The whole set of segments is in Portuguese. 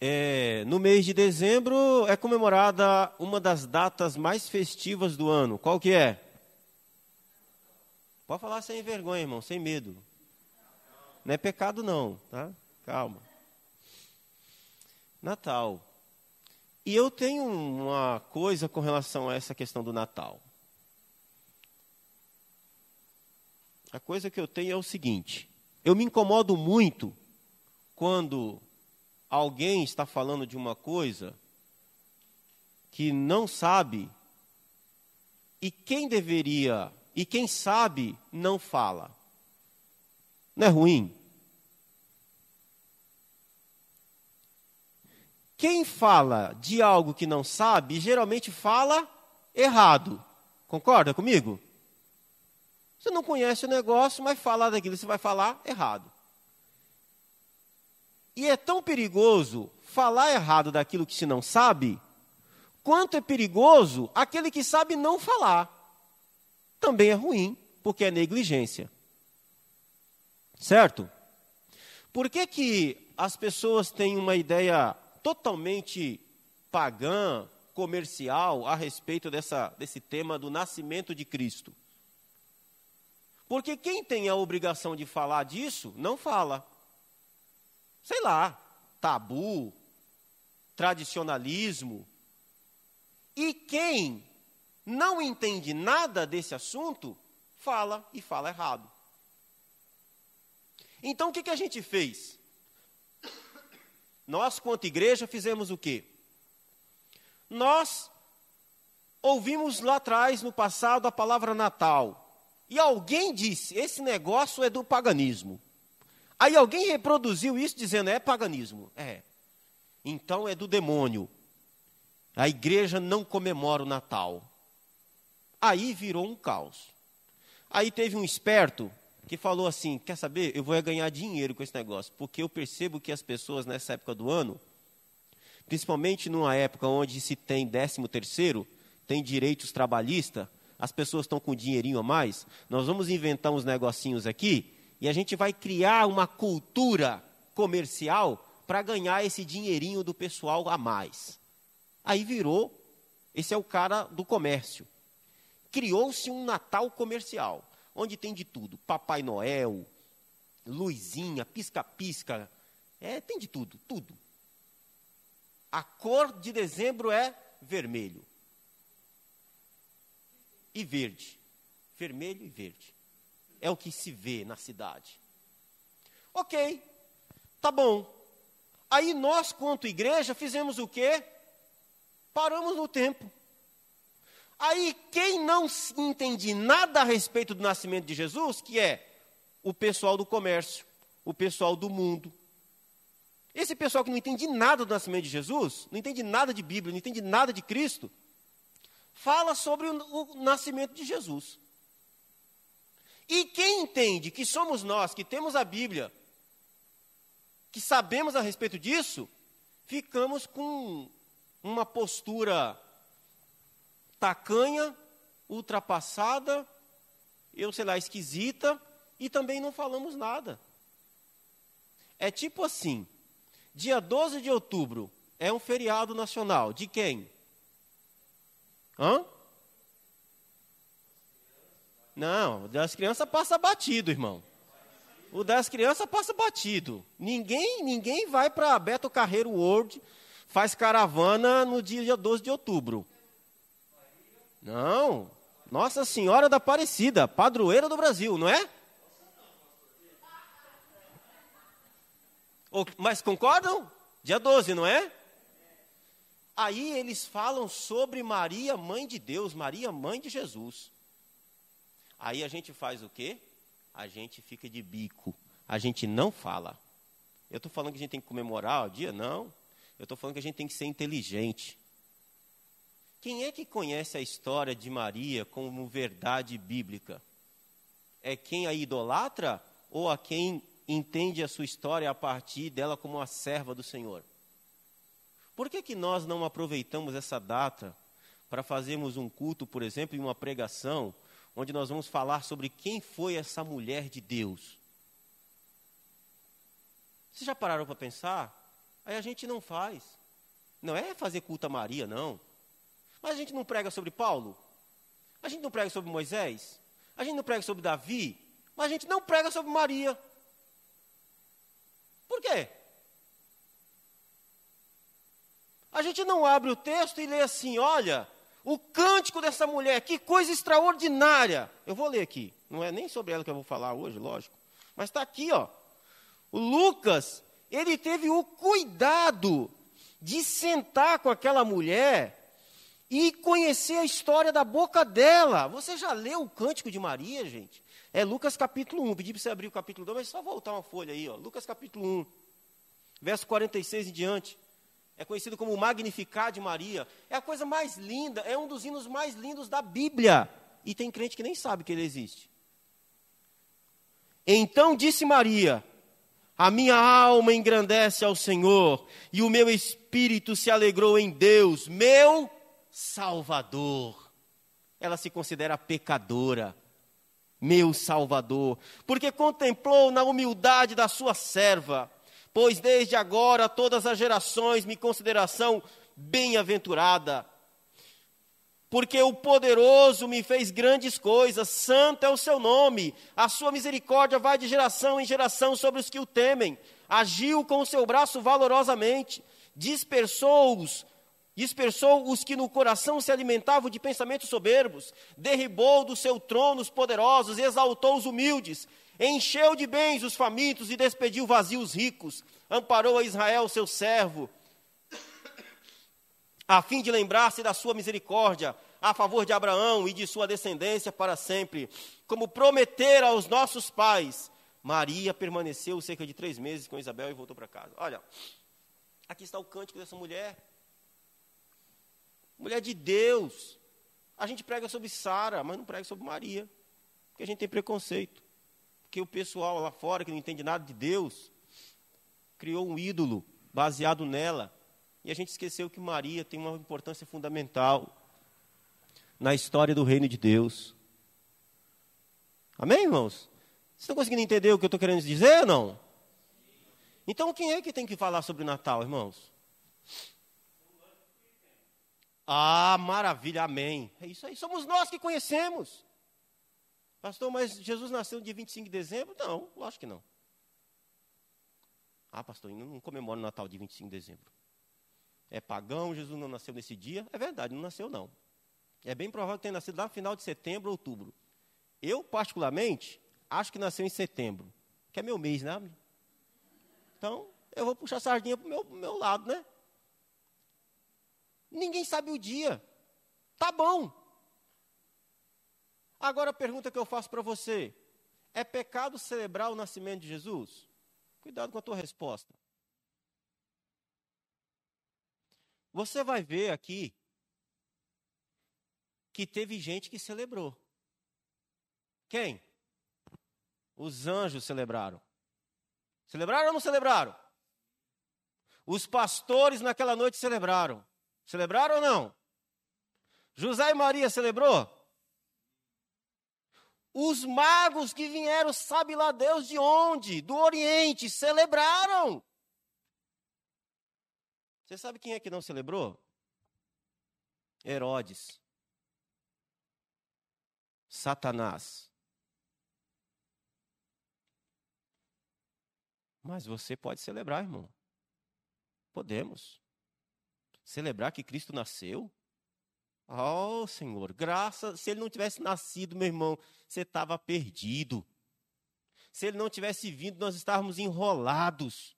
é, no mês de dezembro é comemorada uma das datas mais festivas do ano. Qual que é? Pode falar sem vergonha, irmão, sem medo. Não é pecado não, tá? Calma. Natal. E eu tenho uma coisa com relação a essa questão do Natal. A coisa que eu tenho é o seguinte: eu me incomodo muito quando alguém está falando de uma coisa que não sabe e quem deveria e quem sabe não fala. Não é ruim? Quem fala de algo que não sabe, geralmente fala errado. Concorda comigo? Você não conhece o negócio, mas falar daquilo você vai falar errado. E é tão perigoso falar errado daquilo que se não sabe, quanto é perigoso aquele que sabe não falar. Também é ruim, porque é negligência. Certo? Por que, que as pessoas têm uma ideia totalmente pagã, comercial, a respeito dessa, desse tema do nascimento de Cristo? Porque quem tem a obrigação de falar disso, não fala sei lá, tabu, tradicionalismo. E quem não entende nada desse assunto, fala e fala errado. Então o que, que a gente fez? Nós, quanto igreja, fizemos o quê? Nós ouvimos lá atrás, no passado, a palavra Natal. E alguém disse: esse negócio é do paganismo. Aí alguém reproduziu isso dizendo: é paganismo. É. Então é do demônio. A igreja não comemora o Natal. Aí virou um caos. Aí teve um esperto que falou assim: quer saber? Eu vou ganhar dinheiro com esse negócio, porque eu percebo que as pessoas nessa época do ano, principalmente numa época onde se tem décimo terceiro, tem direitos trabalhistas, as pessoas estão com dinheirinho a mais. Nós vamos inventar uns negocinhos aqui e a gente vai criar uma cultura comercial para ganhar esse dinheirinho do pessoal a mais. Aí virou, esse é o cara do comércio. Criou-se um Natal comercial, onde tem de tudo: Papai Noel, luzinha, pisca-pisca, é, tem de tudo, tudo. A cor de dezembro é vermelho e verde. Vermelho e verde é o que se vê na cidade. Ok, tá bom. Aí nós, quanto igreja, fizemos o quê? Paramos no tempo. Aí quem não entende nada a respeito do nascimento de Jesus, que é o pessoal do comércio, o pessoal do mundo. Esse pessoal que não entende nada do nascimento de Jesus, não entende nada de Bíblia, não entende nada de Cristo, fala sobre o, o nascimento de Jesus. E quem entende que somos nós, que temos a Bíblia, que sabemos a respeito disso, ficamos com uma postura tacanha, ultrapassada, eu sei lá, esquisita, e também não falamos nada. É tipo assim: dia 12 de outubro é um feriado nacional. De quem? Hã? Não, o das crianças passa batido, irmão. O das crianças passa batido. Ninguém, ninguém vai para Beto Carreiro World, faz caravana no dia 12 de outubro. Não. Nossa Senhora da Aparecida, padroeira do Brasil, não é? Mas concordam? Dia 12, não é? Aí eles falam sobre Maria, mãe de Deus, Maria, mãe de Jesus. Aí a gente faz o quê? A gente fica de bico. A gente não fala. Eu estou falando que a gente tem que comemorar o dia? Não. Eu estou falando que a gente tem que ser inteligente. Quem é que conhece a história de Maria como verdade bíblica? É quem a idolatra ou a quem entende a sua história a partir dela como uma serva do Senhor? Por que, que nós não aproveitamos essa data para fazermos um culto, por exemplo, e uma pregação onde nós vamos falar sobre quem foi essa mulher de Deus. Vocês já pararam para pensar Aí a gente não faz. Não é fazer culto a Maria, não. Mas a gente não prega sobre Paulo? A gente não prega sobre Moisés? A gente não prega sobre Davi? Mas a gente não prega sobre Maria. Por quê? A gente não abre o texto e lê assim: olha, o cântico dessa mulher, que coisa extraordinária. Eu vou ler aqui. Não é nem sobre ela que eu vou falar hoje, lógico. Mas está aqui, ó. O Lucas, ele teve o cuidado de sentar com aquela mulher e conhecer a história da boca dela. Você já leu o Cântico de Maria, gente? É Lucas capítulo 1. Pedi para você abrir o capítulo 2, mas só voltar uma folha aí, ó. Lucas capítulo 1, verso 46 em diante. É conhecido como Magnificar de Maria. É a coisa mais linda, é um dos hinos mais lindos da Bíblia. E tem crente que nem sabe que ele existe. Então disse Maria: A minha alma engrandece ao Senhor, e o meu espírito se alegrou em Deus, meu Salvador. Ela se considera pecadora, meu Salvador, porque contemplou na humildade da sua serva, pois desde agora todas as gerações me considerarão bem-aventurada. Porque o poderoso me fez grandes coisas, santo é o seu nome, a sua misericórdia vai de geração em geração sobre os que o temem. Agiu com o seu braço valorosamente, dispersou-os dispersou os que no coração se alimentavam de pensamentos soberbos, derribou do seu trono os poderosos, exaltou os humildes, encheu de bens os famintos e despediu vazios ricos, amparou a Israel, seu servo, a fim de lembrar-se da sua misericórdia a favor de Abraão e de sua descendência para sempre, como prometera aos nossos pais. Maria permaneceu cerca de três meses com Isabel e voltou para casa. Olha, aqui está o cântico dessa mulher mulher de Deus. A gente prega sobre Sara, mas não prega sobre Maria, porque a gente tem preconceito. Porque o pessoal lá fora que não entende nada de Deus criou um ídolo baseado nela. E a gente esqueceu que Maria tem uma importância fundamental na história do reino de Deus. Amém, irmãos? Vocês estão conseguindo entender o que eu estou querendo dizer ou não? Então, quem é que tem que falar sobre Natal, irmãos? Ah, maravilha, amém. É isso aí, somos nós que conhecemos. Pastor, mas Jesus nasceu no dia 25 de dezembro? Não, lógico que não. Ah, pastor, não comemora o Natal de 25 de dezembro. É pagão, Jesus não nasceu nesse dia? É verdade, não nasceu não. É bem provável que tenha nascido lá no final de setembro, outubro. Eu, particularmente, acho que nasceu em setembro, que é meu mês, né? Então, eu vou puxar a sardinha para o meu, meu lado, né? Ninguém sabe o dia. Tá bom. Agora a pergunta que eu faço para você: é pecado celebrar o nascimento de Jesus? Cuidado com a tua resposta. Você vai ver aqui que teve gente que celebrou. Quem? Os anjos celebraram. Celebraram ou não celebraram? Os pastores naquela noite celebraram. Celebraram ou não? José e Maria celebrou? Os magos que vieram, sabe lá Deus de onde? Do Oriente, celebraram. Você sabe quem é que não celebrou? Herodes. Satanás. Mas você pode celebrar, irmão. Podemos celebrar que Cristo nasceu? Oh, Senhor, graças, se ele não tivesse nascido, meu irmão, você estava perdido. Se ele não tivesse vindo, nós estávamos enrolados.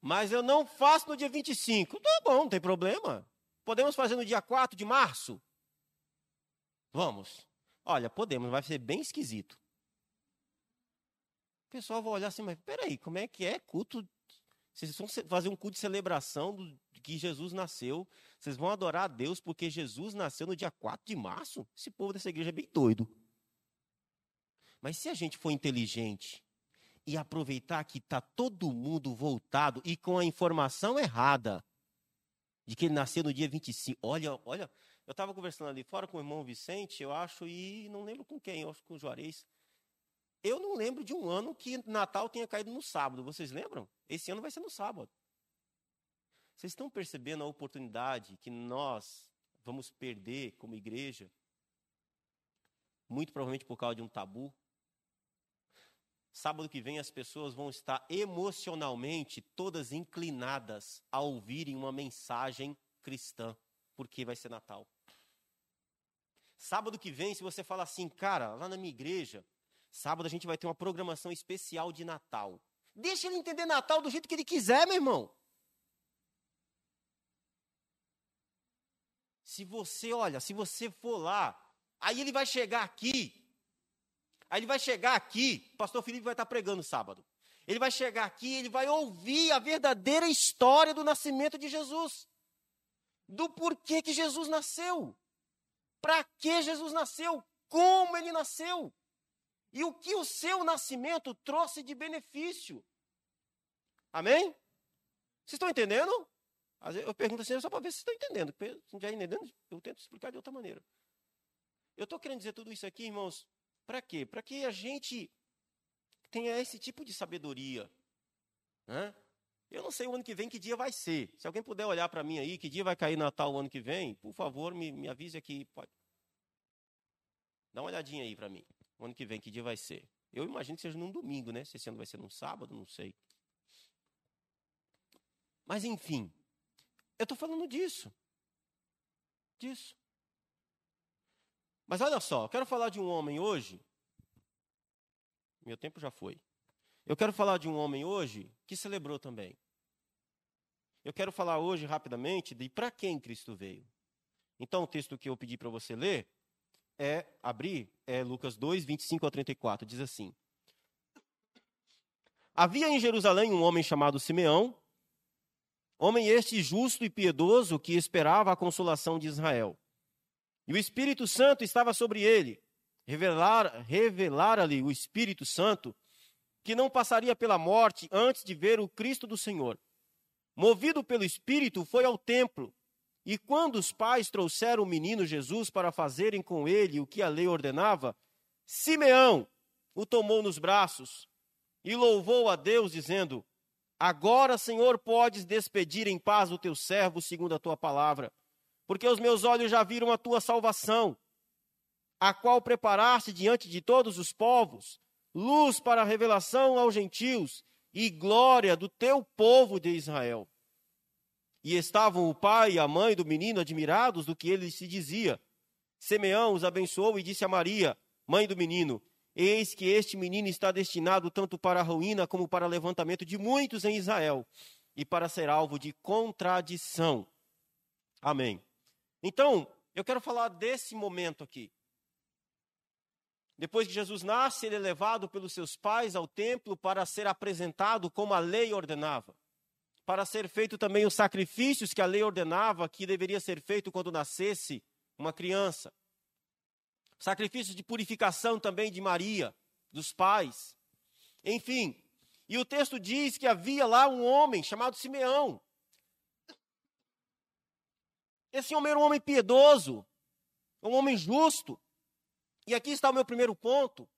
Mas eu não faço no dia 25. Tá bom, não tem problema. Podemos fazer no dia 4 de março? Vamos. Olha, podemos, vai ser bem esquisito. O pessoal vai olhar assim, mas peraí, como é que é culto vocês vão fazer um culto de celebração de que Jesus nasceu. Vocês vão adorar a Deus porque Jesus nasceu no dia 4 de março? Esse povo dessa igreja é bem doido. Mas se a gente for inteligente e aproveitar que está todo mundo voltado e com a informação errada de que ele nasceu no dia 25. Olha, olha, eu estava conversando ali fora com o irmão Vicente, eu acho, e não lembro com quem, eu acho com o Juarez. Eu não lembro de um ano que Natal tenha caído no sábado. Vocês lembram? Esse ano vai ser no sábado. Vocês estão percebendo a oportunidade que nós vamos perder como igreja? Muito provavelmente por causa de um tabu. Sábado que vem as pessoas vão estar emocionalmente todas inclinadas a ouvirem uma mensagem cristã, porque vai ser Natal. Sábado que vem, se você falar assim, cara, lá na minha igreja, sábado a gente vai ter uma programação especial de Natal. Deixa ele entender Natal do jeito que ele quiser, meu irmão. Se você, olha, se você for lá, aí ele vai chegar aqui Aí ele vai chegar aqui, o pastor Felipe vai estar pregando sábado. Ele vai chegar aqui, ele vai ouvir a verdadeira história do nascimento de Jesus. Do porquê que Jesus nasceu. Para que Jesus nasceu? Como ele nasceu? E o que o seu nascimento trouxe de benefício? Amém? Vocês estão entendendo? Eu pergunto assim só para ver se estão entendendo. Se não estiver entendendo, eu tento explicar de outra maneira. Eu estou querendo dizer tudo isso aqui, irmãos, para quê? Para que a gente tenha esse tipo de sabedoria. Né? Eu não sei o ano que vem que dia vai ser. Se alguém puder olhar para mim aí, que dia vai cair Natal o ano que vem, por favor, me, me avise aqui. Pode. Dá uma olhadinha aí para mim. O ano que vem, que dia vai ser? Eu imagino que seja num domingo, né? Se esse ano vai ser num sábado, não sei. Mas enfim, eu estou falando disso. Disso. Mas olha só, eu quero falar de um homem hoje. Meu tempo já foi. Eu quero falar de um homem hoje que celebrou também. Eu quero falar hoje rapidamente de para quem Cristo veio. Então, o texto que eu pedi para você ler é abrir, é Lucas 2, 25 a 34. Diz assim: Havia em Jerusalém um homem chamado Simeão, homem este justo e piedoso que esperava a consolação de Israel. E o Espírito Santo estava sobre ele. Revelar, revelara-lhe o Espírito Santo que não passaria pela morte antes de ver o Cristo do Senhor. Movido pelo Espírito, foi ao templo. E quando os pais trouxeram o menino Jesus para fazerem com ele o que a lei ordenava, Simeão o tomou nos braços e louvou a Deus, dizendo: Agora, Senhor, podes despedir em paz o teu servo segundo a tua palavra porque os meus olhos já viram a tua salvação, a qual preparaste diante de todos os povos, luz para a revelação aos gentios e glória do teu povo de Israel. E estavam o pai e a mãe do menino admirados do que ele se dizia. Simeão os abençoou e disse a Maria, mãe do menino: Eis que este menino está destinado tanto para a ruína como para o levantamento de muitos em Israel, e para ser alvo de contradição. Amém. Então, eu quero falar desse momento aqui. Depois que Jesus nasce, ele é levado pelos seus pais ao templo para ser apresentado como a lei ordenava. Para ser feito também os sacrifícios que a lei ordenava que deveria ser feito quando nascesse uma criança. Sacrifícios de purificação também de Maria, dos pais. Enfim, e o texto diz que havia lá um homem chamado Simeão, esse homem era um homem piedoso, um homem justo. E aqui está o meu primeiro ponto: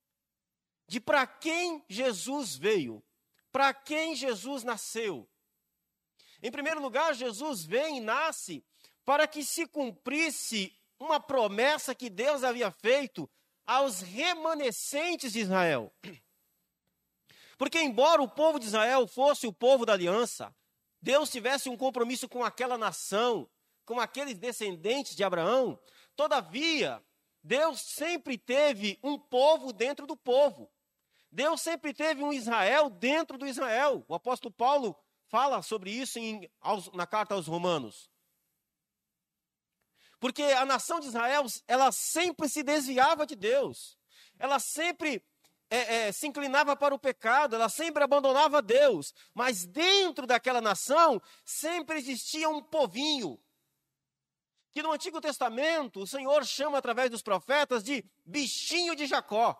de para quem Jesus veio, para quem Jesus nasceu. Em primeiro lugar, Jesus vem e nasce para que se cumprisse uma promessa que Deus havia feito aos remanescentes de Israel. Porque, embora o povo de Israel fosse o povo da aliança, Deus tivesse um compromisso com aquela nação, com aqueles descendentes de Abraão, todavia, Deus sempre teve um povo dentro do povo. Deus sempre teve um Israel dentro do Israel. O apóstolo Paulo fala sobre isso em, na carta aos Romanos. Porque a nação de Israel, ela sempre se desviava de Deus. Ela sempre é, é, se inclinava para o pecado, ela sempre abandonava Deus. Mas dentro daquela nação, sempre existia um povinho, que no Antigo Testamento o Senhor chama através dos profetas de bichinho de Jacó.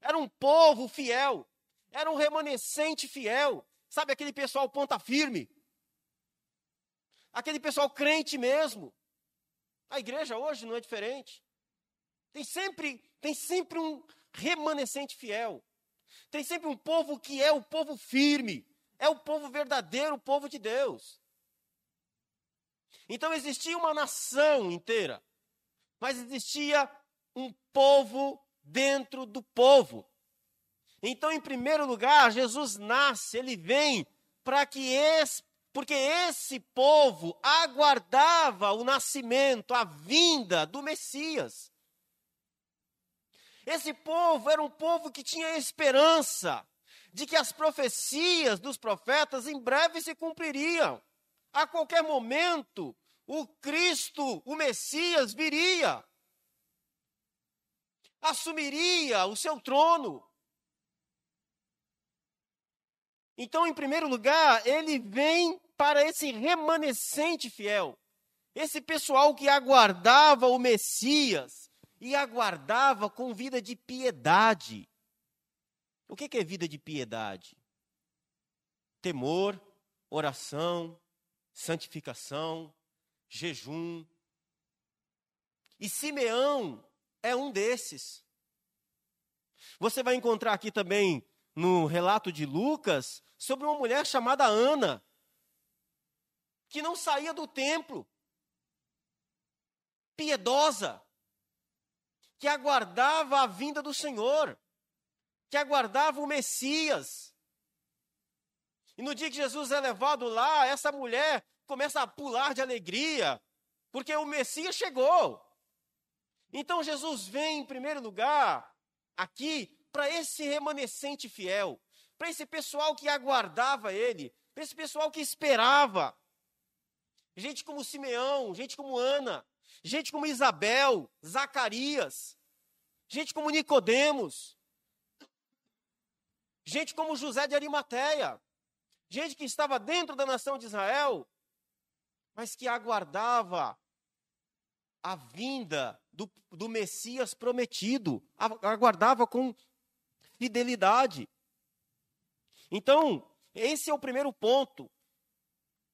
Era um povo fiel, era um remanescente fiel. Sabe aquele pessoal ponta firme? Aquele pessoal crente mesmo. A igreja hoje não é diferente. Tem sempre, tem sempre um, remanescente fiel. Tem sempre um povo que é o povo firme, é o povo verdadeiro, o povo de Deus. Então existia uma nação inteira, mas existia um povo dentro do povo. Então, em primeiro lugar, Jesus nasce, ele vem para que esse, porque esse povo aguardava o nascimento, a vinda do Messias. Esse povo era um povo que tinha esperança de que as profecias dos profetas em breve se cumpririam. A qualquer momento, o Cristo, o Messias, viria, assumiria o seu trono. Então, em primeiro lugar, ele vem para esse remanescente fiel, esse pessoal que aguardava o Messias e aguardava com vida de piedade. O que é vida de piedade? Temor, oração, santificação, jejum. E Simeão é um desses. Você vai encontrar aqui também no relato de Lucas sobre uma mulher chamada Ana, que não saía do templo, piedosa, que aguardava a vinda do Senhor, que aguardava o Messias. E no dia que Jesus é levado lá, essa mulher começa a pular de alegria, porque o Messias chegou. Então Jesus vem em primeiro lugar aqui para esse remanescente fiel, para esse pessoal que aguardava ele, para esse pessoal que esperava. Gente como Simeão, gente como Ana, gente como Isabel, Zacarias, gente como Nicodemos, gente como José de Arimateia, gente que estava dentro da nação de Israel, mas que aguardava a vinda do, do Messias prometido, aguardava com fidelidade. Então, esse é o primeiro ponto.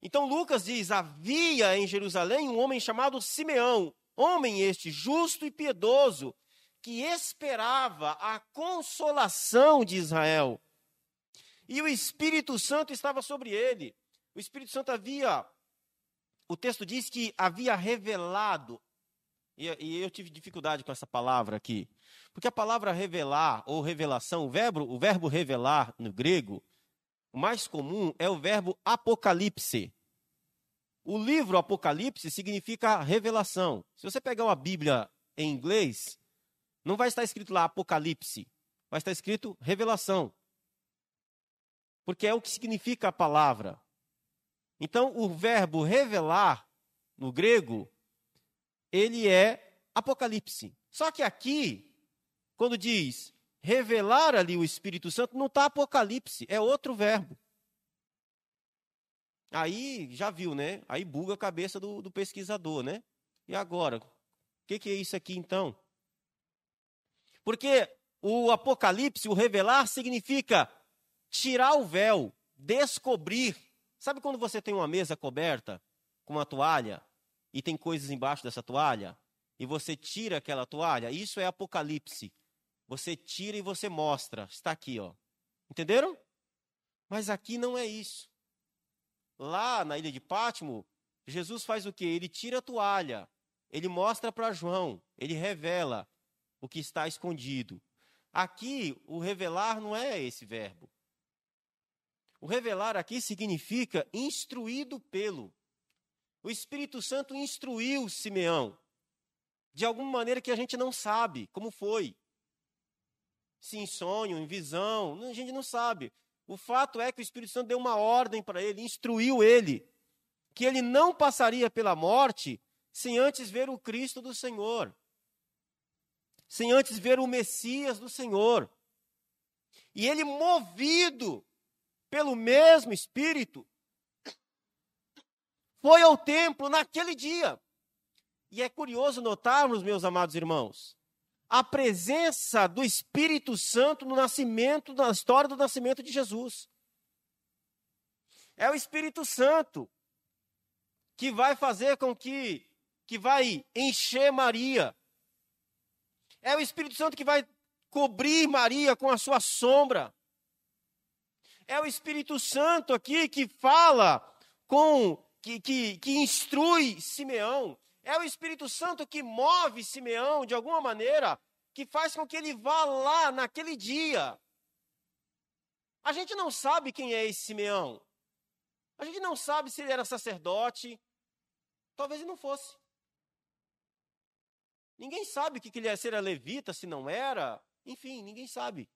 Então, Lucas diz: havia em Jerusalém um homem chamado Simeão, homem este justo e piedoso, que esperava a consolação de Israel. E o Espírito Santo estava sobre ele. O Espírito Santo havia, o texto diz que havia revelado, e, eu tive dificuldade com essa palavra aqui, porque a palavra revelar ou revelação, o verbo, o verbo revelar no grego, mais comum é o verbo apocalipse. O livro Apocalipse significa revelação. Se você pegar uma Bíblia em inglês, não vai estar escrito lá Apocalipse, vai estar escrito revelação. Porque é o que significa a palavra. Então, o verbo revelar, no grego, ele é Apocalipse. Só que aqui, quando diz revelar ali o Espírito Santo, não está Apocalipse, é outro verbo. Aí já viu, né? Aí buga a cabeça do, do pesquisador, né? E agora? O que, que é isso aqui então? Porque o Apocalipse, o revelar, significa tirar o véu, descobrir. Sabe quando você tem uma mesa coberta com uma toalha e tem coisas embaixo dessa toalha? E você tira aquela toalha? Isso é Apocalipse. Você tira e você mostra. Está aqui, ó. Entenderam? Mas aqui não é isso. Lá na ilha de Pátimo, Jesus faz o quê? Ele tira a toalha, ele mostra para João, ele revela o que está escondido. Aqui, o revelar não é esse verbo. O revelar aqui significa instruído pelo. O Espírito Santo instruiu Simeão de alguma maneira que a gente não sabe como foi. Se em sonho, em visão, a gente não sabe. O fato é que o Espírito Santo deu uma ordem para ele, instruiu ele, que ele não passaria pela morte sem antes ver o Cristo do Senhor sem antes ver o Messias do Senhor. E ele, movido pelo mesmo Espírito, foi ao templo naquele dia. E é curioso notarmos, meus amados irmãos, a presença do Espírito Santo no nascimento, na história do nascimento de Jesus. É o Espírito Santo que vai fazer com que, que vai encher Maria é o Espírito Santo que vai cobrir Maria com a sua sombra. É o Espírito Santo aqui que fala com que, que, que instrui Simeão. É o Espírito Santo que move Simeão de alguma maneira, que faz com que ele vá lá naquele dia. A gente não sabe quem é esse Simeão. A gente não sabe se ele era sacerdote. Talvez ele não fosse. Ninguém sabe o que ele ia ser, era levita, se não era. Enfim, ninguém sabe.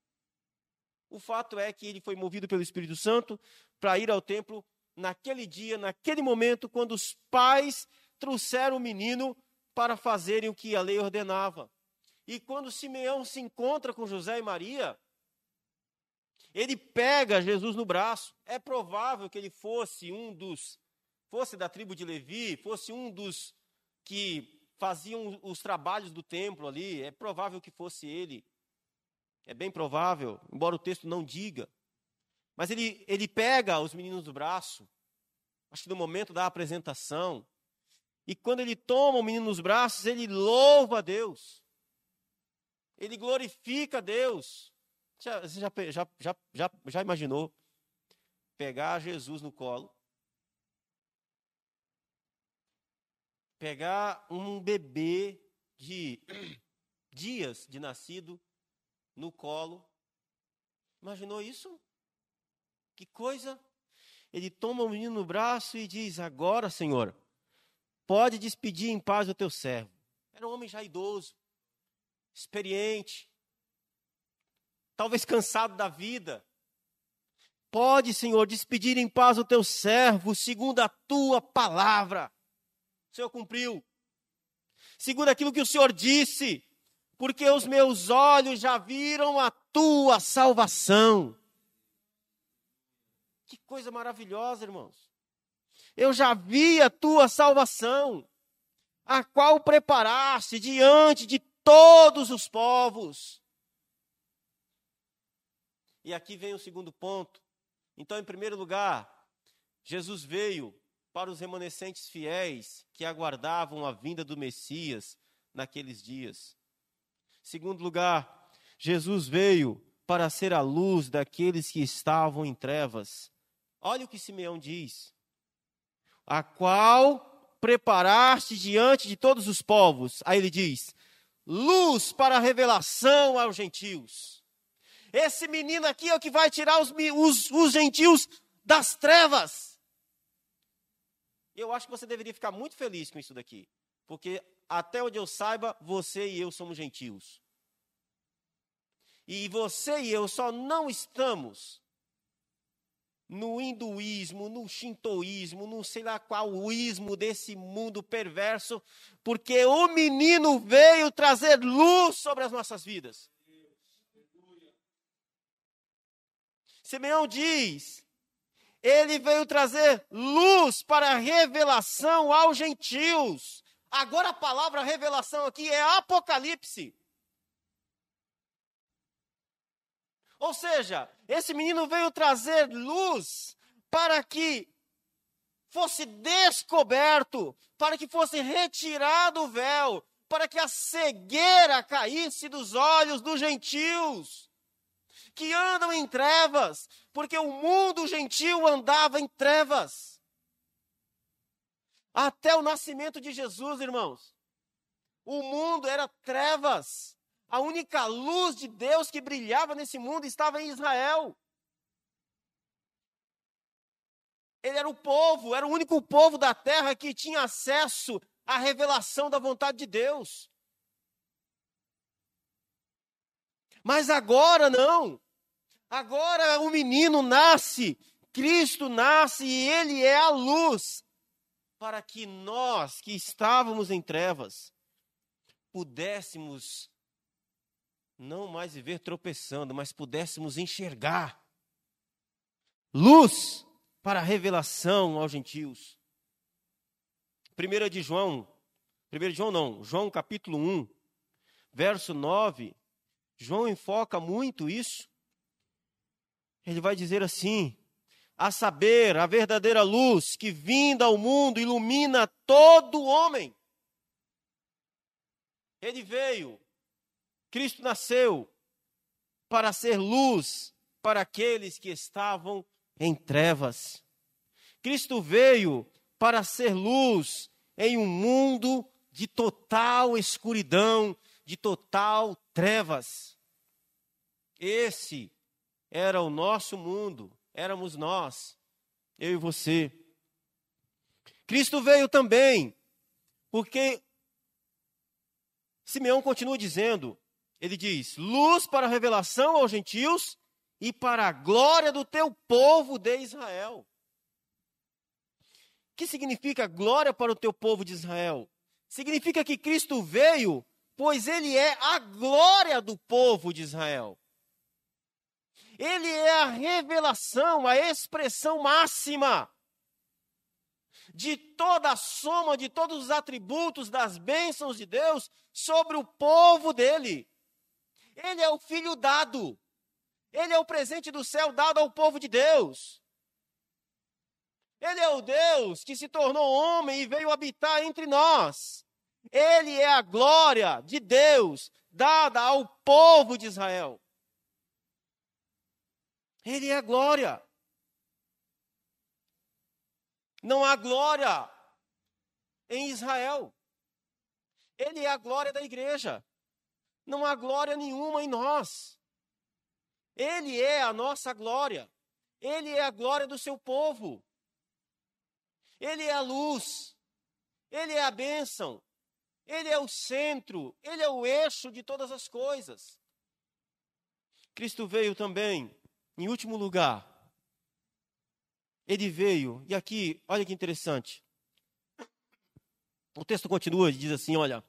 O fato é que ele foi movido pelo Espírito Santo para ir ao templo naquele dia, naquele momento, quando os pais trouxeram o menino para fazerem o que a lei ordenava. E quando Simeão se encontra com José e Maria, ele pega Jesus no braço. É provável que ele fosse um dos, fosse da tribo de Levi, fosse um dos que faziam os trabalhos do templo ali. É provável que fosse ele. É bem provável, embora o texto não diga. Mas ele, ele pega os meninos do braço, acho que no momento da apresentação, e quando ele toma o menino nos braços, ele louva a Deus. Ele glorifica a Deus. Já, você já, já, já, já, já imaginou pegar Jesus no colo? Pegar um bebê de dias de nascido no colo. Imaginou isso? Que coisa! Ele toma o menino no braço e diz: Agora, Senhor, pode despedir em paz o teu servo. Era um homem já idoso, experiente, talvez cansado da vida. Pode, Senhor, despedir em paz o teu servo, segundo a tua palavra. O Senhor cumpriu. Segundo aquilo que o Senhor disse porque os meus olhos já viram a tua salvação. Que coisa maravilhosa, irmãos. Eu já vi a tua salvação, a qual preparaste diante de todos os povos. E aqui vem o segundo ponto. Então, em primeiro lugar, Jesus veio para os remanescentes fiéis que aguardavam a vinda do Messias naqueles dias. Segundo lugar, Jesus veio para ser a luz daqueles que estavam em trevas. Olha o que Simeão diz: a qual preparaste diante de todos os povos. Aí ele diz: luz para a revelação aos gentios. Esse menino aqui é o que vai tirar os, os, os gentios das trevas. Eu acho que você deveria ficar muito feliz com isso daqui, porque até onde eu saiba, você e eu somos gentios. E você e eu só não estamos no hinduísmo, no shintoísmo, não sei lá qual ismo desse mundo perverso, porque o menino veio trazer luz sobre as nossas vidas. Simeão diz: ele veio trazer luz para revelação aos gentios. Agora a palavra revelação aqui é Apocalipse. Ou seja, esse menino veio trazer luz para que fosse descoberto, para que fosse retirado o véu, para que a cegueira caísse dos olhos dos gentios, que andam em trevas, porque o mundo gentil andava em trevas. Até o nascimento de Jesus, irmãos. O mundo era trevas. A única luz de Deus que brilhava nesse mundo estava em Israel. Ele era o povo, era o único povo da terra que tinha acesso à revelação da vontade de Deus. Mas agora não. Agora o menino nasce, Cristo nasce e ele é a luz para que nós que estávamos em trevas pudéssemos não mais viver tropeçando, mas pudéssemos enxergar luz para a revelação aos gentios. 1 de João, 1 de João não, João capítulo 1, verso 9, João enfoca muito isso. Ele vai dizer assim: a saber, a verdadeira luz que vinda ao mundo ilumina todo homem. Ele veio, Cristo nasceu, para ser luz para aqueles que estavam em trevas. Cristo veio para ser luz em um mundo de total escuridão, de total trevas. Esse era o nosso mundo, éramos nós, eu e você. Cristo veio também, porque Simeão continua dizendo: ele diz: luz para a revelação aos gentios e para a glória do teu povo de Israel. O que significa glória para o teu povo de Israel? Significa que Cristo veio, pois ele é a glória do povo de Israel. Ele é a revelação, a expressão máxima de toda a soma de todos os atributos das bênçãos de Deus sobre o povo dele. Ele é o filho dado. Ele é o presente do céu dado ao povo de Deus. Ele é o Deus que se tornou homem e veio habitar entre nós. Ele é a glória de Deus dada ao povo de Israel. Ele é a glória. Não há glória em Israel. Ele é a glória da igreja. Não há glória nenhuma em nós. Ele é a nossa glória. Ele é a glória do seu povo. Ele é a luz. Ele é a bênção. Ele é o centro. Ele é o eixo de todas as coisas. Cristo veio também, em último lugar, ele veio, e aqui, olha que interessante. O texto continua e diz assim: olha.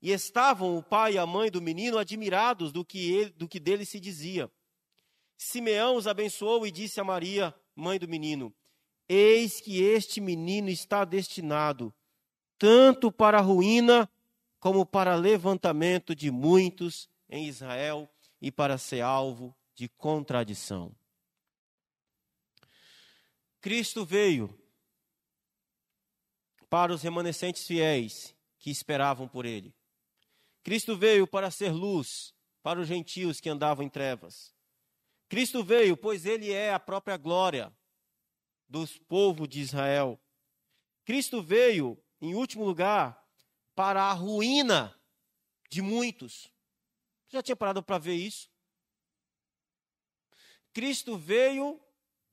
E estavam o pai e a mãe do menino admirados do que, ele, do que dele se dizia. Simeão os abençoou e disse a Maria, mãe do menino: Eis que este menino está destinado tanto para a ruína como para levantamento de muitos em Israel e para ser alvo de contradição. Cristo veio para os remanescentes fiéis que esperavam por ele. Cristo veio para ser luz para os gentios que andavam em trevas. Cristo veio, pois ele é a própria glória dos povos de Israel. Cristo veio, em último lugar, para a ruína de muitos. Já tinha parado para ver isso? Cristo veio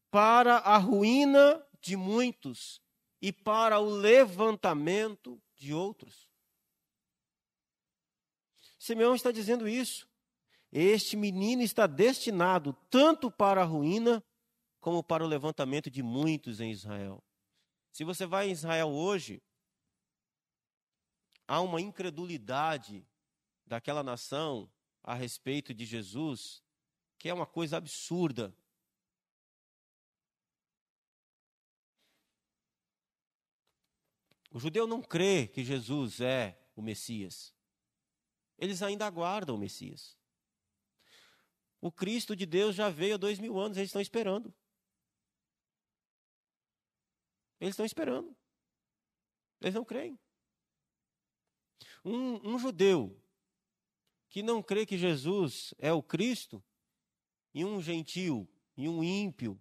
para a ruína de muitos e para o levantamento de outros. Simeão está dizendo isso. Este menino está destinado tanto para a ruína como para o levantamento de muitos em Israel. Se você vai em Israel hoje, há uma incredulidade daquela nação a respeito de Jesus, que é uma coisa absurda. O judeu não crê que Jesus é o Messias. Eles ainda aguardam o Messias. O Cristo de Deus já veio há dois mil anos, eles estão esperando. Eles estão esperando. Eles não creem. Um, um, judeu que não crê que Jesus é o Cristo, e um gentil e um ímpio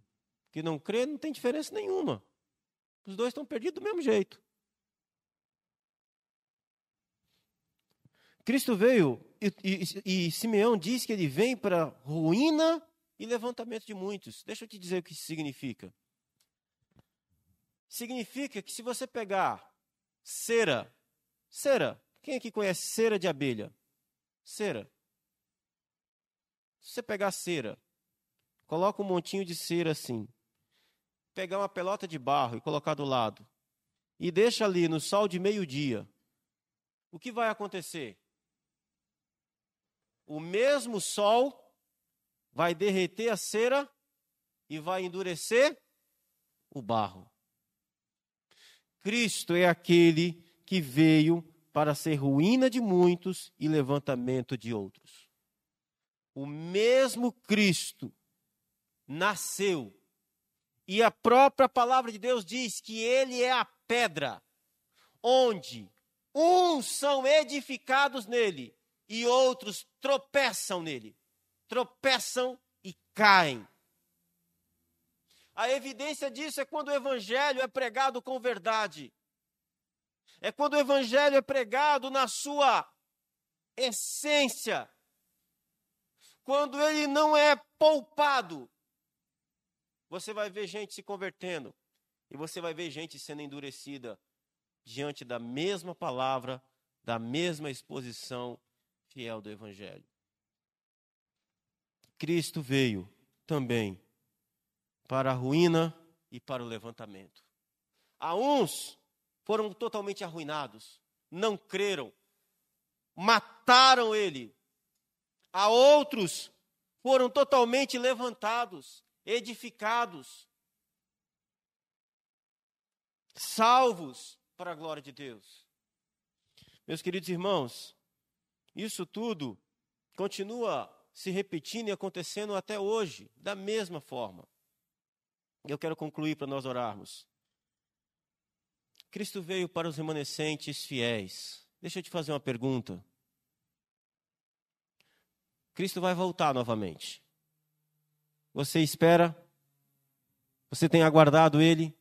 que não crê, não tem diferença nenhuma. Os dois estão perdidos do mesmo jeito. Cristo veio e, e, e Simeão diz que ele vem para ruína e levantamento de muitos. Deixa eu te dizer o que isso significa. Significa que se você pegar cera, cera, quem aqui conhece cera de abelha? Cera. Se você pegar cera, coloca um montinho de cera assim, pegar uma pelota de barro e colocar do lado, e deixa ali no sol de meio-dia, o que vai acontecer? O mesmo sol vai derreter a cera e vai endurecer o barro. Cristo é aquele que veio para ser ruína de muitos e levantamento de outros. O mesmo Cristo nasceu e a própria palavra de Deus diz que ele é a pedra onde uns são edificados nele e outros tropeçam nele. tropeçam e caem. A evidência disso é quando o evangelho é pregado com verdade. É quando o evangelho é pregado na sua essência. Quando ele não é poupado. Você vai ver gente se convertendo e você vai ver gente sendo endurecida diante da mesma palavra, da mesma exposição fiel do evangelho. Cristo veio também para a ruína e para o levantamento. A uns foram totalmente arruinados, não creram, mataram ele. A outros foram totalmente levantados, edificados, salvos para a glória de Deus. Meus queridos irmãos, isso tudo continua se repetindo e acontecendo até hoje, da mesma forma. Eu quero concluir para nós orarmos. Cristo veio para os remanescentes fiéis. Deixa eu te fazer uma pergunta. Cristo vai voltar novamente. Você espera? Você tem aguardado Ele?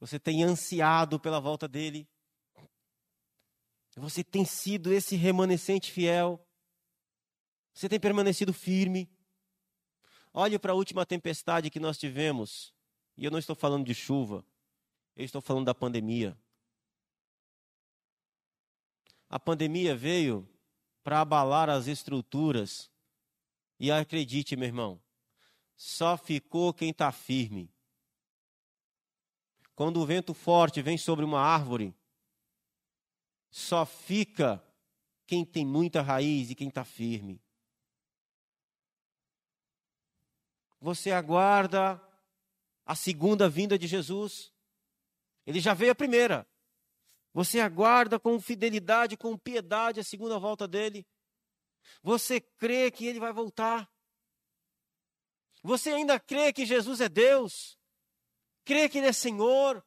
Você tem ansiado pela volta dele? Você tem sido esse remanescente fiel? Você tem permanecido firme? Olhe para a última tempestade que nós tivemos. E eu não estou falando de chuva, eu estou falando da pandemia. A pandemia veio para abalar as estruturas. E acredite, meu irmão, só ficou quem está firme. Quando o vento forte vem sobre uma árvore, só fica quem tem muita raiz e quem está firme. Você aguarda a segunda vinda de Jesus. Ele já veio a primeira. Você aguarda com fidelidade, com piedade a segunda volta dele. Você crê que ele vai voltar. Você ainda crê que Jesus é Deus? Crê que ele é Senhor?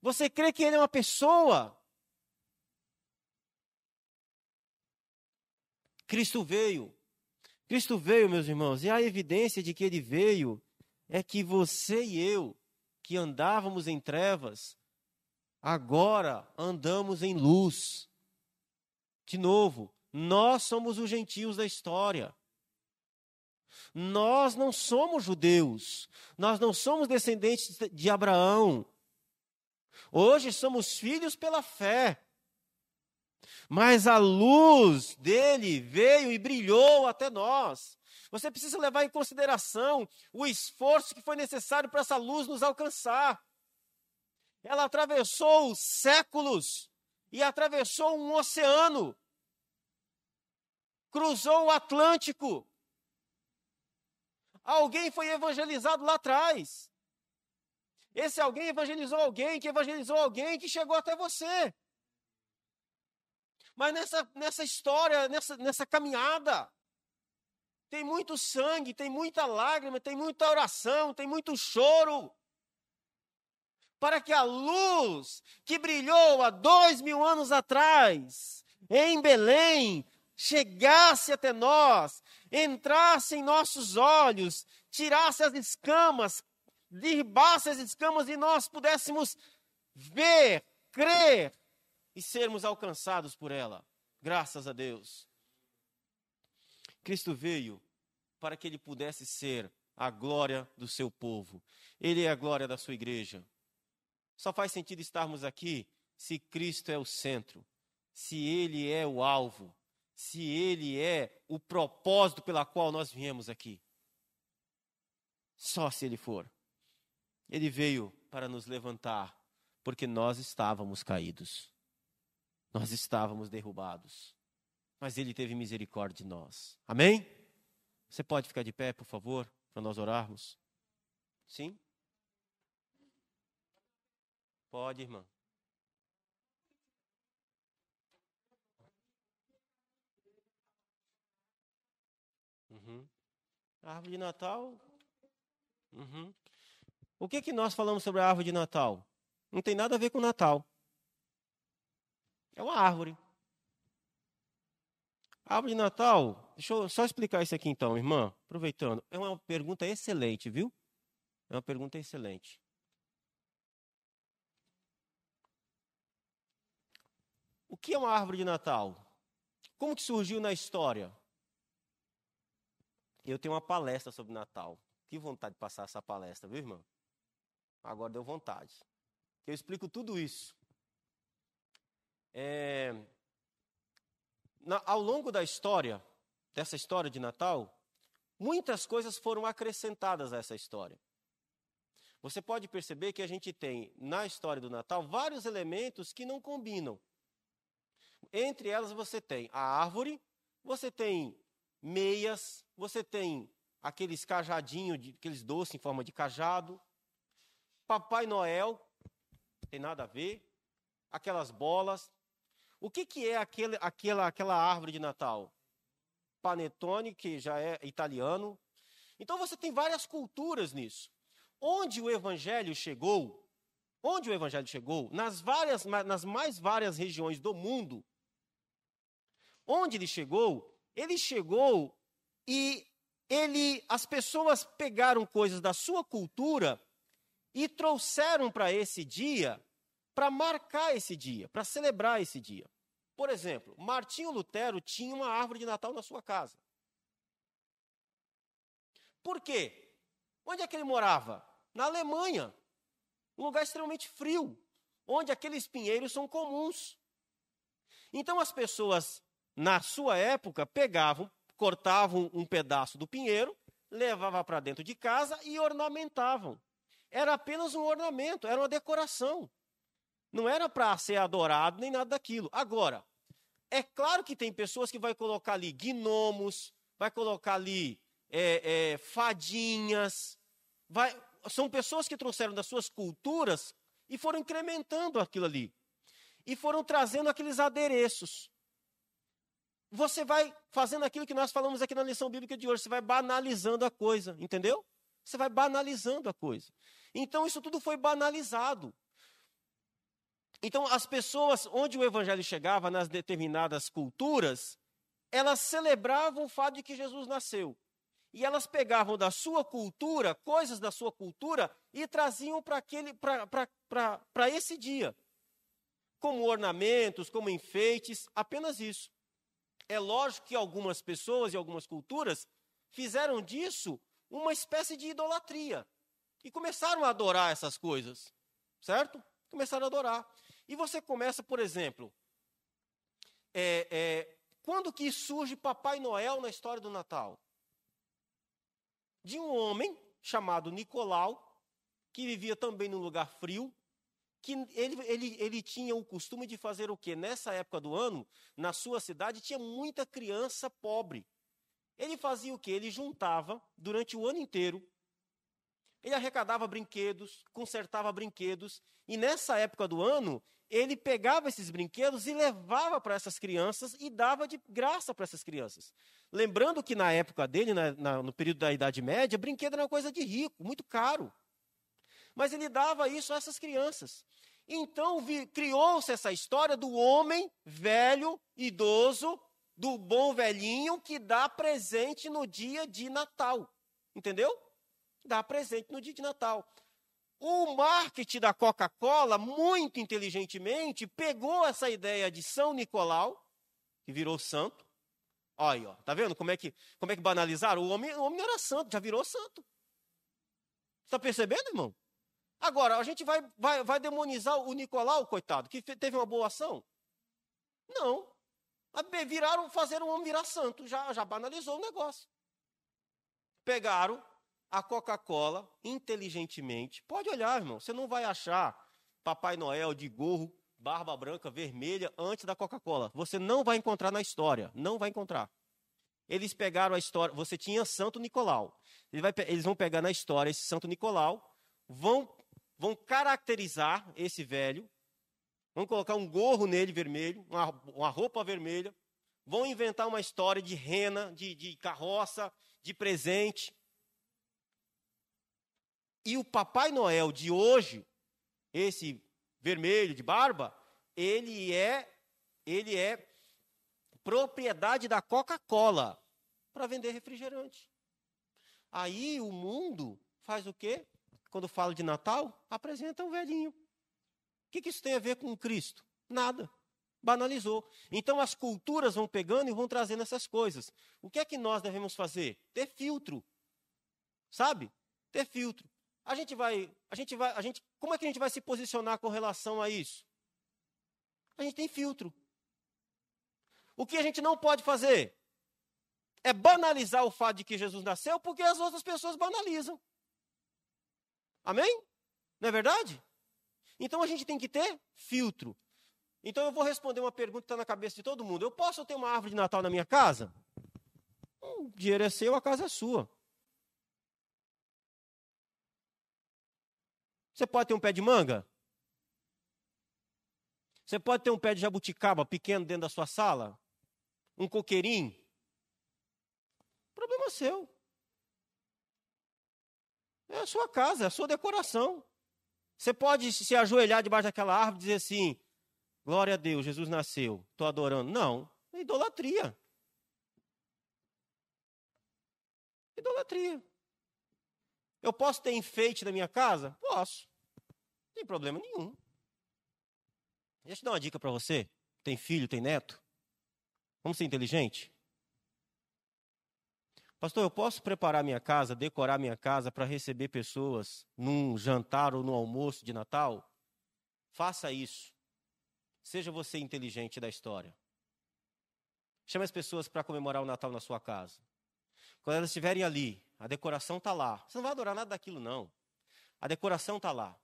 Você crê que ele é uma pessoa? Cristo veio. Cristo veio, meus irmãos, e a evidência de que ele veio é que você e eu, que andávamos em trevas, agora andamos em luz. De novo, nós somos os gentios da história. Nós não somos judeus, nós não somos descendentes de Abraão. Hoje somos filhos pela fé. Mas a luz dele veio e brilhou até nós. Você precisa levar em consideração o esforço que foi necessário para essa luz nos alcançar. Ela atravessou séculos e atravessou um oceano, cruzou o Atlântico. Alguém foi evangelizado lá atrás. Esse alguém evangelizou alguém, que evangelizou alguém, que chegou até você. Mas nessa, nessa história, nessa, nessa caminhada, tem muito sangue, tem muita lágrima, tem muita oração, tem muito choro. Para que a luz que brilhou há dois mil anos atrás, em Belém, chegasse até nós, entrasse em nossos olhos, tirasse as escamas, derribasse as escamas e nós pudéssemos ver, crer e sermos alcançados por ela. Graças a Deus. Cristo veio para que ele pudesse ser a glória do seu povo. Ele é a glória da sua igreja. Só faz sentido estarmos aqui se Cristo é o centro, se ele é o alvo, se ele é o propósito pela qual nós viemos aqui. Só se ele for. Ele veio para nos levantar, porque nós estávamos caídos. Nós estávamos derrubados, mas Ele teve misericórdia de nós. Amém? Você pode ficar de pé, por favor, para nós orarmos? Sim? Pode, irmã. Uhum. A árvore de Natal. Uhum. O que, que nós falamos sobre a árvore de Natal? Não tem nada a ver com Natal. É uma árvore. Árvore de Natal, deixa eu só explicar isso aqui então, irmã, aproveitando. É uma pergunta excelente, viu? É uma pergunta excelente. O que é uma árvore de Natal? Como que surgiu na história? Eu tenho uma palestra sobre Natal. Que vontade de passar essa palestra, viu, irmão? Agora deu vontade. Eu explico tudo isso. É, na, ao longo da história, dessa história de Natal, muitas coisas foram acrescentadas a essa história. Você pode perceber que a gente tem na história do Natal vários elementos que não combinam. Entre elas você tem a árvore, você tem meias, você tem aqueles cajadinhos, aqueles doces em forma de cajado, Papai Noel, tem nada a ver, aquelas bolas. O que, que é aquele, aquela, aquela árvore de Natal? Panetone, que já é italiano. Então você tem várias culturas nisso. Onde o evangelho chegou, onde o evangelho chegou, nas várias, nas mais várias regiões do mundo, onde ele chegou, ele chegou e ele, as pessoas pegaram coisas da sua cultura e trouxeram para esse dia, para marcar esse dia, para celebrar esse dia. Por exemplo, Martinho Lutero tinha uma árvore de Natal na sua casa. Por quê? Onde é que ele morava? Na Alemanha, um lugar extremamente frio, onde aqueles pinheiros são comuns. Então as pessoas, na sua época, pegavam, cortavam um pedaço do pinheiro, levavam para dentro de casa e ornamentavam. Era apenas um ornamento, era uma decoração. Não era para ser adorado nem nada daquilo. Agora, é claro que tem pessoas que vai colocar ali gnomos, vai colocar ali é, é, fadinhas, vai, são pessoas que trouxeram das suas culturas e foram incrementando aquilo ali. E foram trazendo aqueles adereços. Você vai fazendo aquilo que nós falamos aqui na lição bíblica de hoje, você vai banalizando a coisa, entendeu? Você vai banalizando a coisa. Então isso tudo foi banalizado. Então as pessoas onde o evangelho chegava nas determinadas culturas, elas celebravam o fato de que Jesus nasceu. E elas pegavam da sua cultura, coisas da sua cultura, e traziam para esse dia. Como ornamentos, como enfeites, apenas isso. É lógico que algumas pessoas e algumas culturas fizeram disso uma espécie de idolatria. E começaram a adorar essas coisas, certo? Começaram a adorar. E você começa, por exemplo, é, é, quando que surge Papai Noel na história do Natal? De um homem chamado Nicolau, que vivia também num lugar frio, que ele, ele, ele tinha o costume de fazer o quê? Nessa época do ano, na sua cidade, tinha muita criança pobre. Ele fazia o quê? Ele juntava, durante o ano inteiro, ele arrecadava brinquedos, consertava brinquedos, e nessa época do ano, ele pegava esses brinquedos e levava para essas crianças e dava de graça para essas crianças. Lembrando que na época dele, na, na, no período da Idade Média, brinquedo era uma coisa de rico, muito caro. Mas ele dava isso a essas crianças. Então criou-se essa história do homem velho, idoso, do bom velhinho que dá presente no dia de Natal. Entendeu? Dá presente no dia de Natal. O marketing da Coca-Cola, muito inteligentemente, pegou essa ideia de São Nicolau, que virou santo. Olha aí, ó, tá vendo como é que, como é que banalizaram? O homem, o homem era santo, já virou santo. Está percebendo, irmão? Agora, a gente vai, vai, vai demonizar o Nicolau, coitado, que teve uma boa ação? Não. Viraram, fazer um homem virar santo, já, já banalizou o negócio. Pegaram a Coca-Cola inteligentemente. Pode olhar, irmão, você não vai achar Papai Noel de gorro, barba branca, vermelha antes da Coca-Cola. Você não vai encontrar na história, não vai encontrar. Eles pegaram a história, você tinha Santo Nicolau. eles vão pegar na história esse Santo Nicolau, vão, vão caracterizar esse velho, vão colocar um gorro nele vermelho, uma, uma roupa vermelha, vão inventar uma história de rena, de, de carroça, de presente. E o Papai Noel de hoje, esse vermelho de barba, ele é ele é propriedade da Coca-Cola para vender refrigerante. Aí o mundo faz o quê? Quando fala de Natal, apresenta um velhinho. O que, que isso tem a ver com Cristo? Nada. Banalizou. Então as culturas vão pegando e vão trazendo essas coisas. O que é que nós devemos fazer? Ter filtro. Sabe? Ter filtro. A gente vai, a gente vai, a gente, como é que a gente vai se posicionar com relação a isso? A gente tem filtro. O que a gente não pode fazer é banalizar o fato de que Jesus nasceu, porque as outras pessoas banalizam. Amém? Não é verdade? Então a gente tem que ter filtro. Então eu vou responder uma pergunta que está na cabeça de todo mundo. Eu posso ter uma árvore de Natal na minha casa? Hum, o dinheiro é seu, a casa é sua. Você pode ter um pé de manga? Você pode ter um pé de jabuticaba pequeno dentro da sua sala? Um coqueirinho? Problema seu. É a sua casa, é a sua decoração. Você pode se ajoelhar debaixo daquela árvore e dizer assim: Glória a Deus, Jesus nasceu, estou adorando. Não, é idolatria. Idolatria. Eu posso ter enfeite na minha casa? Posso. Não tem problema nenhum. Deixa eu dar uma dica para você. Tem filho, tem neto? Vamos ser inteligente? Pastor, eu posso preparar minha casa, decorar minha casa para receber pessoas num jantar ou no almoço de Natal? Faça isso. Seja você inteligente da história. Chame as pessoas para comemorar o Natal na sua casa. Quando elas estiverem ali, a decoração está lá. Você não vai adorar nada daquilo, não. A decoração está lá.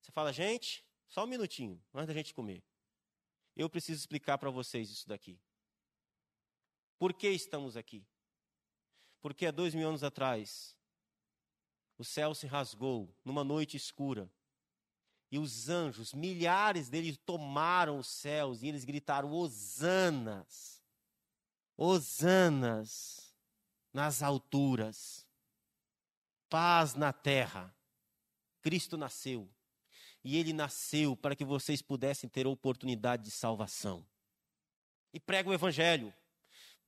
Você fala, gente, só um minutinho, antes da gente comer. Eu preciso explicar para vocês isso daqui. Por que estamos aqui? Porque há dois mil anos atrás, o céu se rasgou numa noite escura. E os anjos, milhares deles, tomaram os céus e eles gritaram: Hosanas! Hosanas nas alturas, paz na terra. Cristo nasceu. E ele nasceu para que vocês pudessem ter oportunidade de salvação. E prega o Evangelho.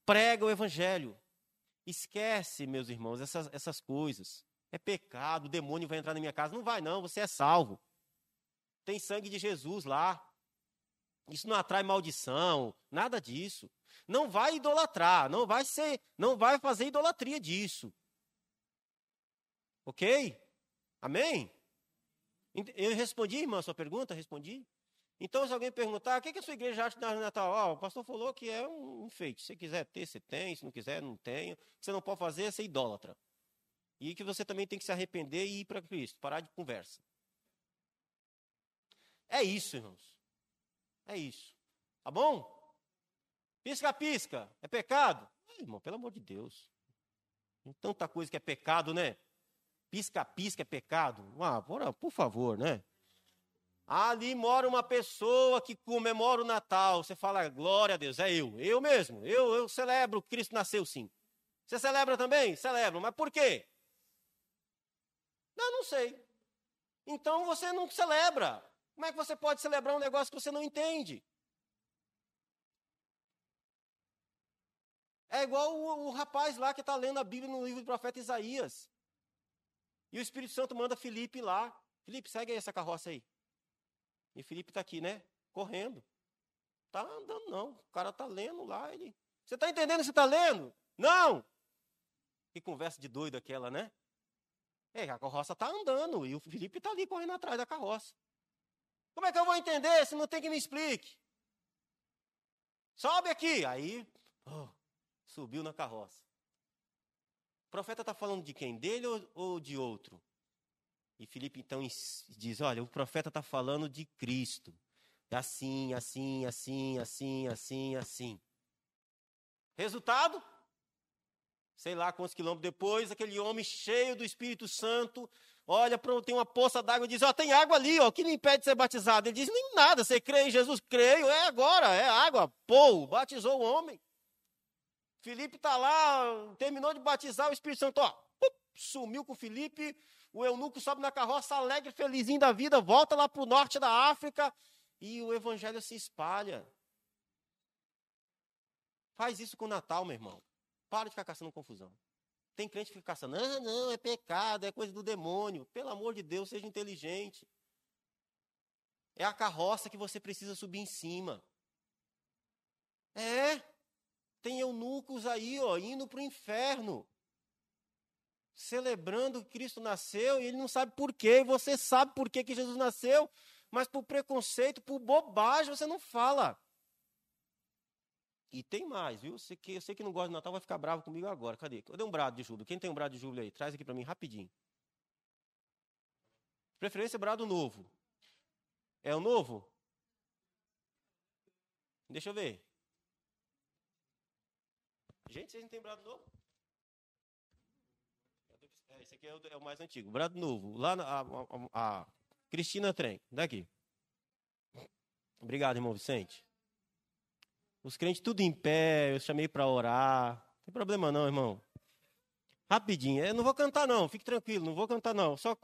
Prega o Evangelho. Esquece, meus irmãos, essas, essas coisas. É pecado, o demônio vai entrar na minha casa. Não vai, não, você é salvo. Tem sangue de Jesus lá. Isso não atrai maldição, nada disso. Não vai idolatrar, não vai ser, não vai fazer idolatria disso. OK? Amém? Eu respondi, irmã, a sua pergunta, respondi. Então, se alguém perguntar, o que, que a sua igreja acha da Natal? Oh, o pastor falou que é um enfeite. Se quiser ter, você tem. Se não quiser, não tem. O que você não pode fazer é ser idólatra. E que você também tem que se arrepender e ir para Cristo. Parar de conversa. É isso, irmãos. É isso. Tá bom? Pisca-pisca. É pecado? É, irmão, pelo amor de Deus. Tem tanta coisa que é pecado, né? Pisca-pisca é pecado. Ah, por favor, né? Ali mora uma pessoa que comemora o Natal. Você fala, glória a Deus, é eu. Eu mesmo. Eu, eu celebro, Cristo nasceu sim. Você celebra também? Celebro. Mas por quê? Não, não sei. Então você não celebra. Como é que você pode celebrar um negócio que você não entende? É igual o, o rapaz lá que está lendo a Bíblia no livro do profeta Isaías. E o Espírito Santo manda Felipe lá. Felipe, segue aí essa carroça aí. E Felipe está aqui, né? Correndo. Está andando, não. O cara está lendo lá. Ele... Você está entendendo que você está lendo? Não! Que conversa de doido aquela, né? É, a carroça está andando e o Felipe está ali correndo atrás da carroça. Como é que eu vou entender se não tem que me explique? Sobe aqui. Aí, oh, subiu na carroça. O profeta está falando de quem? Dele ou, ou de outro? E Filipe então diz: Olha, o profeta está falando de Cristo. Assim, assim, assim, assim, assim, assim. Resultado? Sei lá quantos quilômetros depois, aquele homem cheio do Espírito Santo olha para tem uma poça d'água e diz: Ó, tem água ali, ó, que me impede de ser batizado? Ele diz: Nem nada, você crê em Jesus? Creio, é agora, é água. Pô, batizou o homem. Filipe está lá, terminou de batizar o Espírito Santo, ó, sumiu com Filipe, o eunuco sobe na carroça, alegre, felizinho da vida, volta lá para o norte da África e o evangelho se espalha. Faz isso com o Natal, meu irmão. Para de ficar caçando confusão. Tem crente que fica caçando, ah, não, é pecado, é coisa do demônio. Pelo amor de Deus, seja inteligente. É a carroça que você precisa subir em cima. É. Tem eunucos aí, ó, indo para o inferno. Celebrando que Cristo nasceu e ele não sabe por quê. E você sabe por quê que Jesus nasceu, mas por preconceito, por bobagem, você não fala. E tem mais, viu? Você que, eu sei que não gosta de Natal, vai ficar bravo comigo agora. Cadê? Cadê um brado de júbilo? Quem tem um brado de júbilo aí? Traz aqui para mim rapidinho. Preferência brado novo. É o novo? Deixa eu ver. Gente, vocês não têm brado novo? É, esse aqui é o, é o, mais antigo. Brado novo. Lá na, a, a, a Cristina Trem. Daqui. Obrigado, irmão Vicente. Os crentes tudo em pé, eu chamei para orar. Não tem problema não, irmão. Rapidinho. Eu não vou cantar não, fique tranquilo, não vou cantar não. Só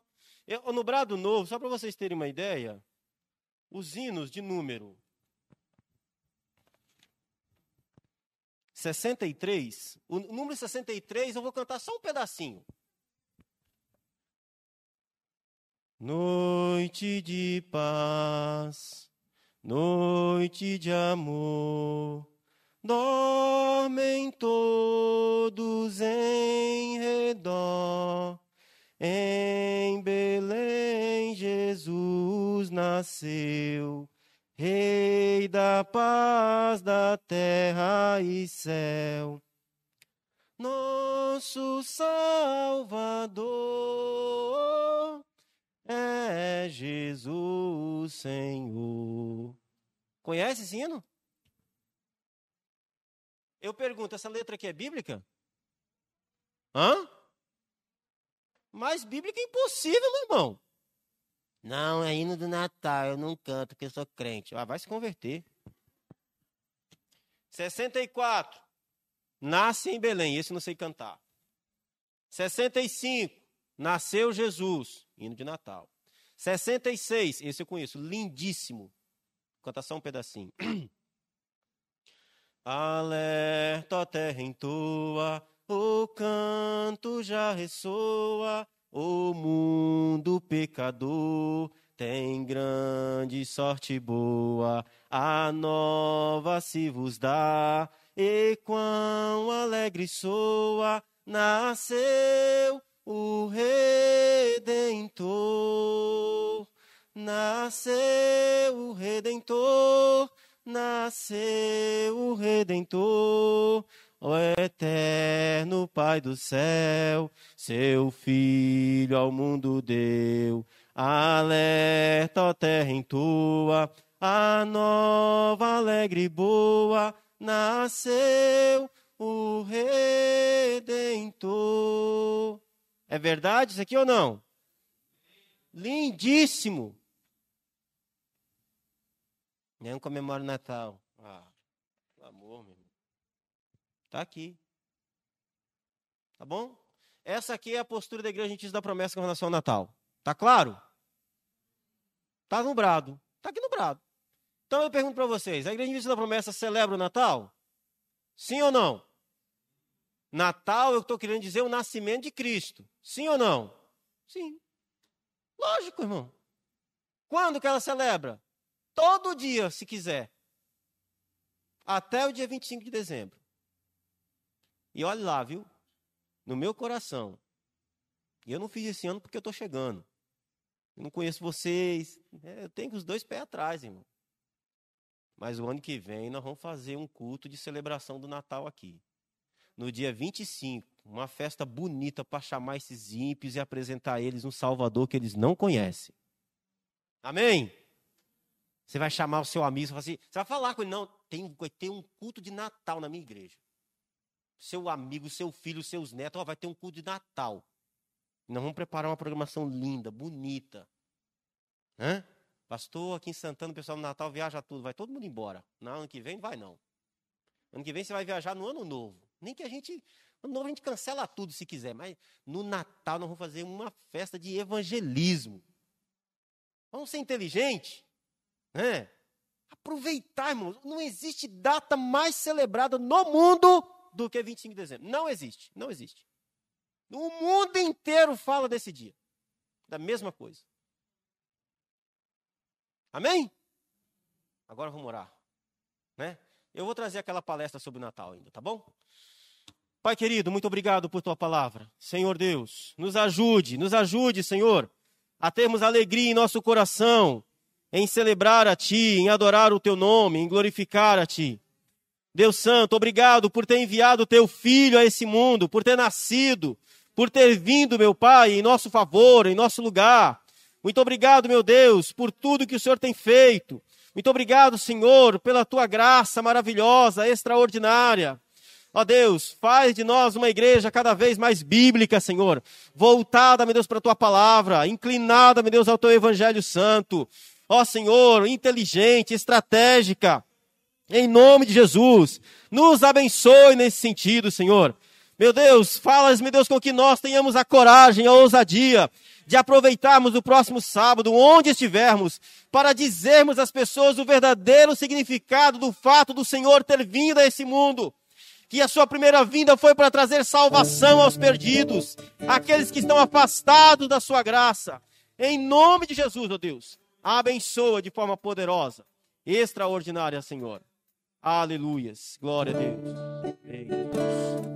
eu, no Brado Novo, só para vocês terem uma ideia, os hinos de número 63, o número 63 eu vou cantar só um pedacinho. Noite de paz noite de amor. Dormem todos em redor. Em Belém Jesus nasceu, Rei da paz da terra e céu. Nosso Salvador é Jesus Senhor. Conhece esse hino? Eu pergunto, essa letra aqui é bíblica? Hã? Mais bíblica é impossível, irmão. Não, é hino do Natal, eu não canto porque eu sou crente. Ah, vai se converter. 64. Nasce em Belém, esse não sei cantar. 65. Nasceu Jesus, hino de Natal. 66, esse eu conheço, lindíssimo. Canta só um pedacinho. Alerta terra entoa, o canto já ressoa, o mundo pecador tem grande sorte boa, a nova se vos dá, e quão alegre soa, nasceu o Redentor. Nasceu o Redentor, nasceu o Redentor, o eterno Pai do céu, seu Filho ao mundo deu. Alerta, ó terra em tua, a nova, alegre e boa, nasceu o Redentor. É verdade isso aqui ou não? Lindíssimo. Nem comemora o Natal. Ah, pelo amor, meu. Está aqui. Tá bom? Essa aqui é a postura da Igreja Adventista da Promessa com relação ao Natal. Tá claro? Tá no brado. Tá aqui no brado. Então eu pergunto para vocês, a Igreja Adventista da Promessa celebra o Natal? Sim ou não? Natal, eu estou querendo dizer o nascimento de Cristo. Sim ou não? Sim. Lógico, irmão. Quando que ela celebra? Todo dia, se quiser. Até o dia 25 de dezembro. E olhe lá, viu? No meu coração. E eu não fiz esse ano porque eu estou chegando. Eu não conheço vocês. É, eu tenho os dois pés atrás, irmão. Mas o ano que vem nós vamos fazer um culto de celebração do Natal aqui no dia 25, uma festa bonita para chamar esses ímpios e apresentar eles um Salvador que eles não conhecem. Amém? Você vai chamar o seu amigo, assim, você vai falar com ele, não, tem, ter um culto de Natal na minha igreja. Seu amigo, seu filho, seus netos, ó, vai ter um culto de Natal. Nós vamos preparar uma programação linda, bonita. Hã? Pastor, aqui em Santana, o pessoal no Natal viaja tudo, vai todo mundo embora. No ano que vem, vai não. Ano que vem você vai viajar no ano novo. Nem que a gente. No novo a gente cancela tudo se quiser, mas no Natal nós vamos fazer uma festa de evangelismo. Vamos ser inteligentes? Né? Aproveitar, irmãos. Não existe data mais celebrada no mundo do que 25 de dezembro. Não existe, não existe. O mundo inteiro fala desse dia. Da mesma coisa. Amém? Agora vamos orar. Né? Eu vou trazer aquela palestra sobre o Natal ainda, tá bom? Pai querido, muito obrigado por tua palavra. Senhor Deus, nos ajude, nos ajude, Senhor, a termos alegria em nosso coração, em celebrar a Ti, em adorar o Teu nome, em glorificar a Ti. Deus Santo, obrigado por ter enviado Teu Filho a esse mundo, por ter nascido, por ter vindo, meu Pai, em nosso favor, em nosso lugar. Muito obrigado, meu Deus, por tudo que o Senhor tem feito. Muito obrigado, Senhor, pela tua graça maravilhosa, extraordinária. Ó Deus, faz de nós uma igreja cada vez mais bíblica, Senhor. Voltada, meu Deus, para a tua palavra, inclinada, meu Deus, ao teu evangelho santo. Ó Senhor, inteligente, estratégica. Em nome de Jesus, nos abençoe nesse sentido, Senhor. Meu Deus, falas, meu Deus, com que nós tenhamos a coragem, a ousadia de aproveitarmos o próximo sábado, onde estivermos, para dizermos às pessoas o verdadeiro significado do fato do Senhor ter vindo a esse mundo. Que a sua primeira vinda foi para trazer salvação aos perdidos, aqueles que estão afastados da sua graça. Em nome de Jesus, ó oh Deus, abençoa de forma poderosa, extraordinária, Senhor. Aleluias. Glória a Deus.